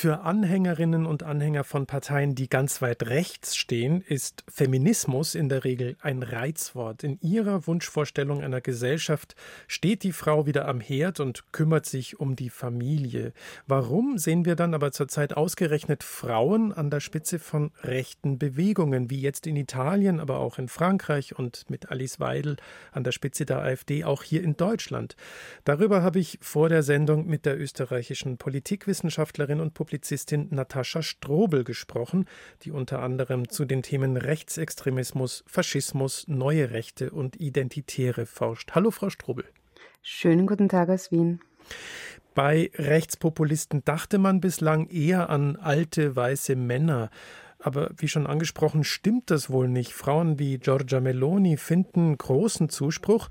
Für Anhängerinnen und Anhänger von Parteien, die ganz weit rechts stehen, ist Feminismus in der Regel ein Reizwort. In ihrer Wunschvorstellung einer Gesellschaft steht die Frau wieder am Herd und kümmert sich um die Familie. Warum sehen wir dann aber zurzeit ausgerechnet Frauen an der Spitze von rechten Bewegungen, wie jetzt in Italien, aber auch in Frankreich und mit Alice Weidel an der Spitze der AfD auch hier in Deutschland? Darüber habe ich vor der Sendung mit der österreichischen Politikwissenschaftlerin und Publizistin Natascha Strobel gesprochen, die unter anderem zu den Themen Rechtsextremismus, Faschismus, neue Rechte und Identitäre forscht. Hallo, Frau Strobel. Schönen guten Tag aus Wien. Bei Rechtspopulisten dachte man bislang eher an alte weiße Männer. Aber wie schon angesprochen, stimmt das wohl nicht. Frauen wie Giorgia Meloni finden großen Zuspruch.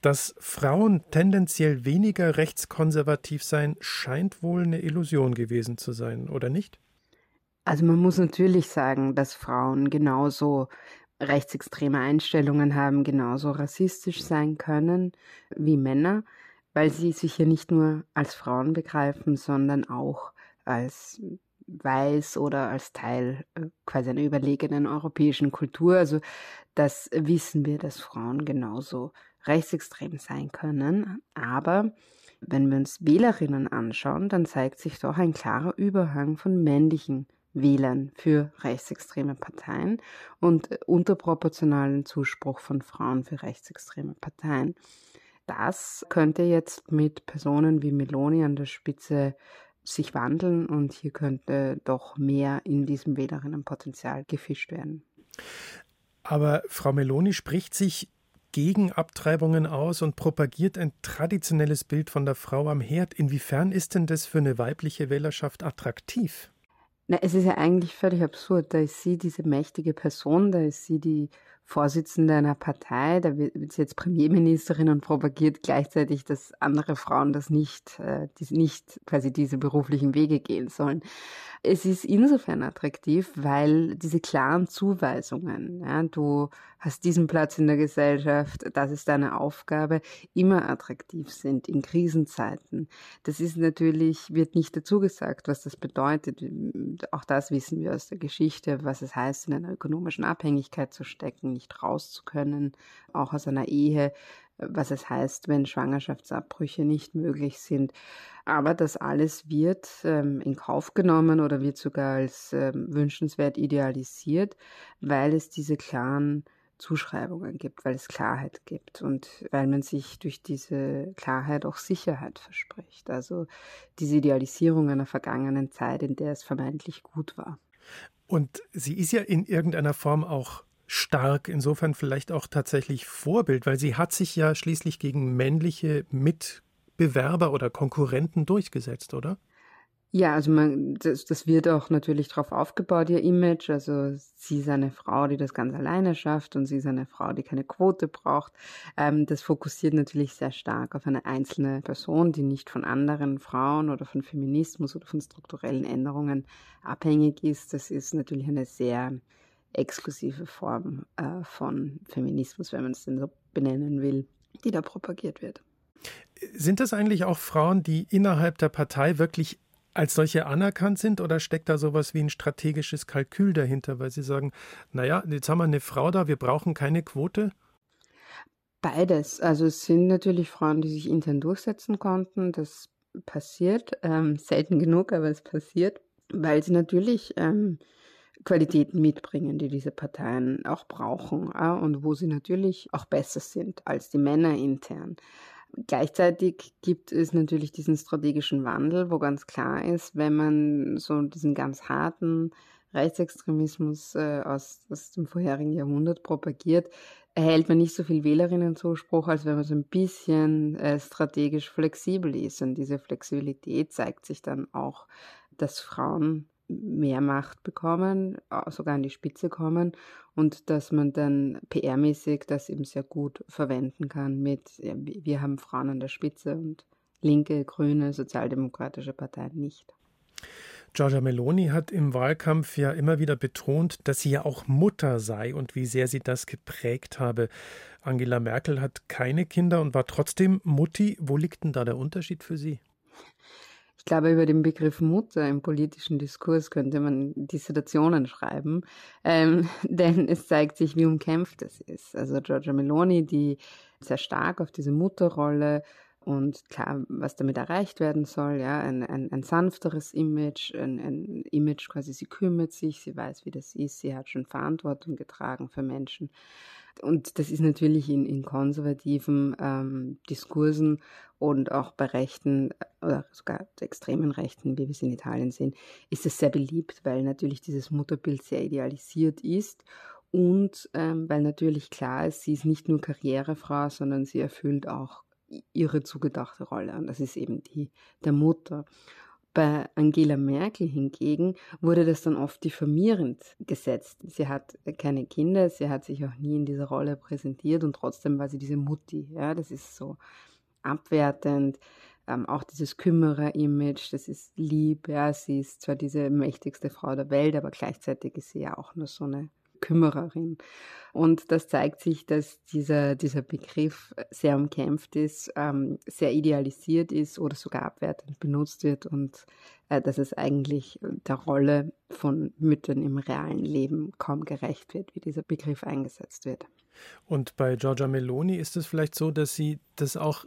Dass Frauen tendenziell weniger rechtskonservativ seien, scheint wohl eine Illusion gewesen zu sein, oder nicht? Also man muss natürlich sagen, dass Frauen genauso rechtsextreme Einstellungen haben, genauso rassistisch sein können wie Männer, weil sie sich ja nicht nur als Frauen begreifen, sondern auch als weiß oder als Teil äh, quasi einer überlegenen europäischen Kultur. Also das wissen wir, dass Frauen genauso rechtsextrem sein können. Aber wenn wir uns Wählerinnen anschauen, dann zeigt sich doch ein klarer Überhang von männlichen Wählern für rechtsextreme Parteien und unterproportionalen Zuspruch von Frauen für rechtsextreme Parteien. Das könnte jetzt mit Personen wie Meloni an der Spitze sich wandeln und hier könnte doch mehr in diesem Wählerinnenpotenzial gefischt werden. Aber Frau Meloni spricht sich gegen Abtreibungen aus und propagiert ein traditionelles Bild von der Frau am Herd. Inwiefern ist denn das für eine weibliche Wählerschaft attraktiv? Na, es ist ja eigentlich völlig absurd. Da ist sie diese mächtige Person, da ist sie die Vorsitzende einer Partei, da wird sie jetzt Premierministerin und propagiert gleichzeitig, dass andere Frauen das nicht, äh, die nicht quasi diese beruflichen Wege gehen sollen. Es ist insofern attraktiv, weil diese klaren Zuweisungen, ja, du hast diesen Platz in der Gesellschaft, das ist deine Aufgabe, immer attraktiv sind in Krisenzeiten. Das ist natürlich, wird nicht dazu gesagt, was das bedeutet. Auch das wissen wir aus der Geschichte, was es heißt, in einer ökonomischen Abhängigkeit zu stecken, nicht raus zu können, auch aus einer Ehe, was es heißt, wenn Schwangerschaftsabbrüche nicht möglich sind. Aber das alles wird ähm, in Kauf genommen oder wird sogar als ähm, wünschenswert idealisiert, weil es diese klaren Zuschreibungen gibt, weil es Klarheit gibt und weil man sich durch diese Klarheit auch Sicherheit verspricht. Also diese Idealisierung einer vergangenen Zeit, in der es vermeintlich gut war. Und sie ist ja in irgendeiner Form auch stark, insofern vielleicht auch tatsächlich Vorbild, weil sie hat sich ja schließlich gegen männliche Mitbewerber oder Konkurrenten durchgesetzt, oder? Ja, also man, das, das wird auch natürlich darauf aufgebaut, ihr Image. Also sie ist eine Frau, die das ganz alleine schafft und sie ist eine Frau, die keine Quote braucht. Ähm, das fokussiert natürlich sehr stark auf eine einzelne Person, die nicht von anderen Frauen oder von Feminismus oder von strukturellen Änderungen abhängig ist. Das ist natürlich eine sehr exklusive Form äh, von Feminismus, wenn man es denn so benennen will, die da propagiert wird. Sind das eigentlich auch Frauen, die innerhalb der Partei wirklich als solche anerkannt sind oder steckt da sowas wie ein strategisches Kalkül dahinter, weil sie sagen, naja, jetzt haben wir eine Frau da, wir brauchen keine Quote? Beides. Also es sind natürlich Frauen, die sich intern durchsetzen konnten. Das passiert ähm, selten genug, aber es passiert, weil sie natürlich ähm, Qualitäten mitbringen, die diese Parteien auch brauchen ja, und wo sie natürlich auch besser sind als die Männer intern. Gleichzeitig gibt es natürlich diesen strategischen Wandel, wo ganz klar ist, wenn man so diesen ganz harten Rechtsextremismus äh, aus, aus dem vorherigen Jahrhundert propagiert, erhält man nicht so viel Wählerinnenzuspruch, als wenn man so ein bisschen äh, strategisch flexibel ist. Und diese Flexibilität zeigt sich dann auch, dass Frauen mehr Macht bekommen, sogar an die Spitze kommen und dass man dann PR-mäßig das eben sehr gut verwenden kann mit, ja, wir haben Frauen an der Spitze und linke, grüne, sozialdemokratische Parteien nicht. Giorgia Meloni hat im Wahlkampf ja immer wieder betont, dass sie ja auch Mutter sei und wie sehr sie das geprägt habe. Angela Merkel hat keine Kinder und war trotzdem Mutti. Wo liegt denn da der Unterschied für Sie? Ich glaube, über den Begriff Mutter im politischen Diskurs könnte man Dissertationen schreiben, ähm, denn es zeigt sich, wie umkämpft es ist. Also Giorgia Meloni, die sehr stark auf diese Mutterrolle und klar, was damit erreicht werden soll, ja, ein, ein, ein sanfteres Image, ein, ein Image quasi, sie kümmert sich, sie weiß, wie das ist, sie hat schon Verantwortung getragen für Menschen. Und das ist natürlich in, in konservativen ähm, Diskursen und auch bei Rechten oder sogar extremen Rechten, wie wir es in Italien sehen, ist es sehr beliebt, weil natürlich dieses Mutterbild sehr idealisiert ist und ähm, weil natürlich klar ist, sie ist nicht nur Karrierefrau, sondern sie erfüllt auch ihre zugedachte Rolle und das ist eben die der Mutter. Bei Angela Merkel hingegen wurde das dann oft diffamierend gesetzt. Sie hat keine Kinder, sie hat sich auch nie in dieser Rolle präsentiert und trotzdem war sie diese Mutti. Ja, das ist so abwertend. Ähm, auch dieses Kümmerer-Image, das ist lieb. Ja, sie ist zwar diese mächtigste Frau der Welt, aber gleichzeitig ist sie ja auch nur so eine Kümmererin. Und das zeigt sich, dass dieser, dieser Begriff sehr umkämpft ist, ähm, sehr idealisiert ist oder sogar abwertend benutzt wird und äh, dass es eigentlich der Rolle von Müttern im realen Leben kaum gerecht wird, wie dieser Begriff eingesetzt wird. Und bei Giorgia Meloni ist es vielleicht so, dass sie das auch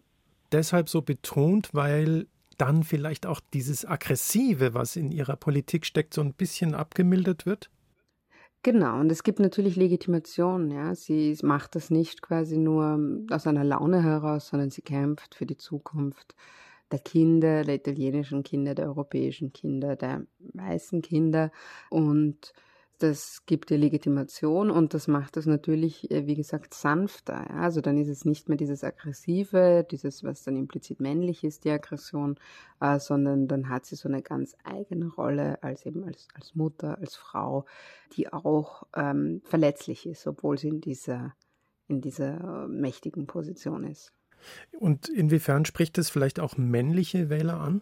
deshalb so betont, weil dann vielleicht auch dieses Aggressive, was in ihrer Politik steckt, so ein bisschen abgemildert wird? Genau, und es gibt natürlich Legitimation, ja. Sie macht das nicht quasi nur aus einer Laune heraus, sondern sie kämpft für die Zukunft der Kinder, der italienischen Kinder, der europäischen Kinder, der weißen Kinder und das gibt dir Legitimation und das macht es natürlich, äh, wie gesagt, sanfter. Ja? Also dann ist es nicht mehr dieses Aggressive, dieses, was dann implizit männlich ist, die Aggression, äh, sondern dann hat sie so eine ganz eigene Rolle als eben als, als Mutter, als Frau, die auch ähm, verletzlich ist, obwohl sie in dieser, in dieser mächtigen Position ist. Und inwiefern spricht es vielleicht auch männliche Wähler an?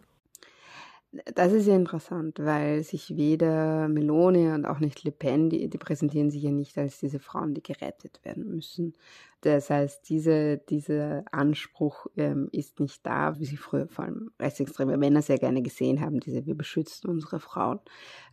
Das ist ja interessant, weil sich weder Meloni und auch nicht Le Pen, die, die präsentieren sich ja nicht als diese Frauen, die gerettet werden müssen. Das heißt, diese, dieser Anspruch ähm, ist nicht da, wie sie früher vor allem rechtsextreme Männer sehr gerne gesehen haben, diese wir beschützen unsere Frauen.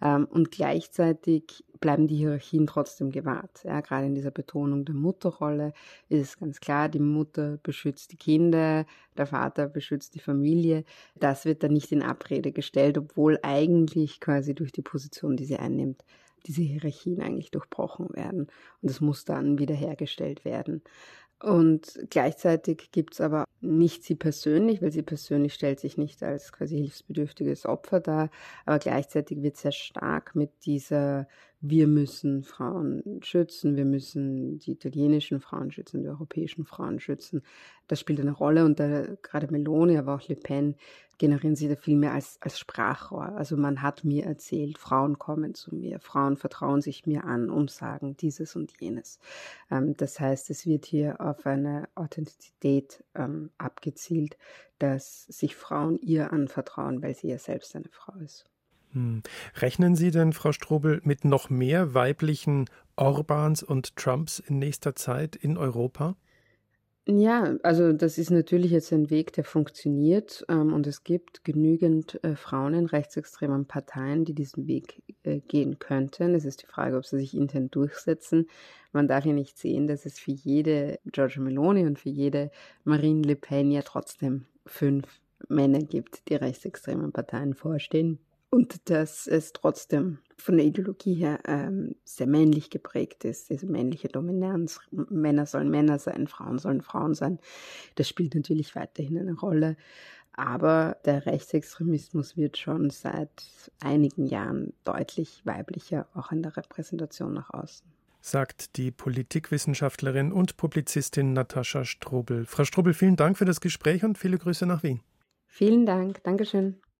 Ähm, und gleichzeitig bleiben die Hierarchien trotzdem gewahrt. Ja, gerade in dieser Betonung der Mutterrolle ist es ganz klar, die Mutter beschützt die Kinder, der Vater beschützt die Familie. Das wird dann nicht in Abrede gestellt, obwohl eigentlich quasi durch die Position, die sie einnimmt, diese Hierarchien eigentlich durchbrochen werden. Und das muss dann wiederhergestellt werden. Und gleichzeitig gibt es aber nicht sie persönlich, weil sie persönlich stellt sich nicht als quasi hilfsbedürftiges Opfer dar, aber gleichzeitig wird sehr stark mit dieser wir müssen Frauen schützen, wir müssen die italienischen Frauen schützen, die europäischen Frauen schützen. Das spielt eine Rolle und da, gerade Meloni, aber auch Le Pen generieren sie da viel mehr als, als Sprachrohr. Also man hat mir erzählt, Frauen kommen zu mir, Frauen vertrauen sich mir an und sagen dieses und jenes. Ähm, das heißt, es wird hier auf eine Authentizität ähm, abgezielt, dass sich Frauen ihr anvertrauen, weil sie ja selbst eine Frau ist. Hm. Rechnen Sie denn, Frau Strobel, mit noch mehr weiblichen Orbans und Trumps in nächster Zeit in Europa? Ja, also das ist natürlich jetzt ein Weg, der funktioniert ähm, und es gibt genügend äh, Frauen in rechtsextremen Parteien, die diesen Weg äh, gehen könnten. Es ist die Frage, ob sie sich intern durchsetzen. Man darf ja nicht sehen, dass es für jede Giorgia Meloni und für jede Marine Le Pen ja trotzdem fünf Männer gibt, die rechtsextremen Parteien vorstehen und dass es trotzdem von der Ideologie her ähm, sehr männlich geprägt ist, diese männliche Dominanz. Männer sollen Männer sein, Frauen sollen Frauen sein. Das spielt natürlich weiterhin eine Rolle. Aber der Rechtsextremismus wird schon seit einigen Jahren deutlich weiblicher, auch in der Repräsentation nach außen. Sagt die Politikwissenschaftlerin und Publizistin Natascha Strobel. Frau Strobel, vielen Dank für das Gespräch und viele Grüße nach Wien. Vielen Dank. Dankeschön.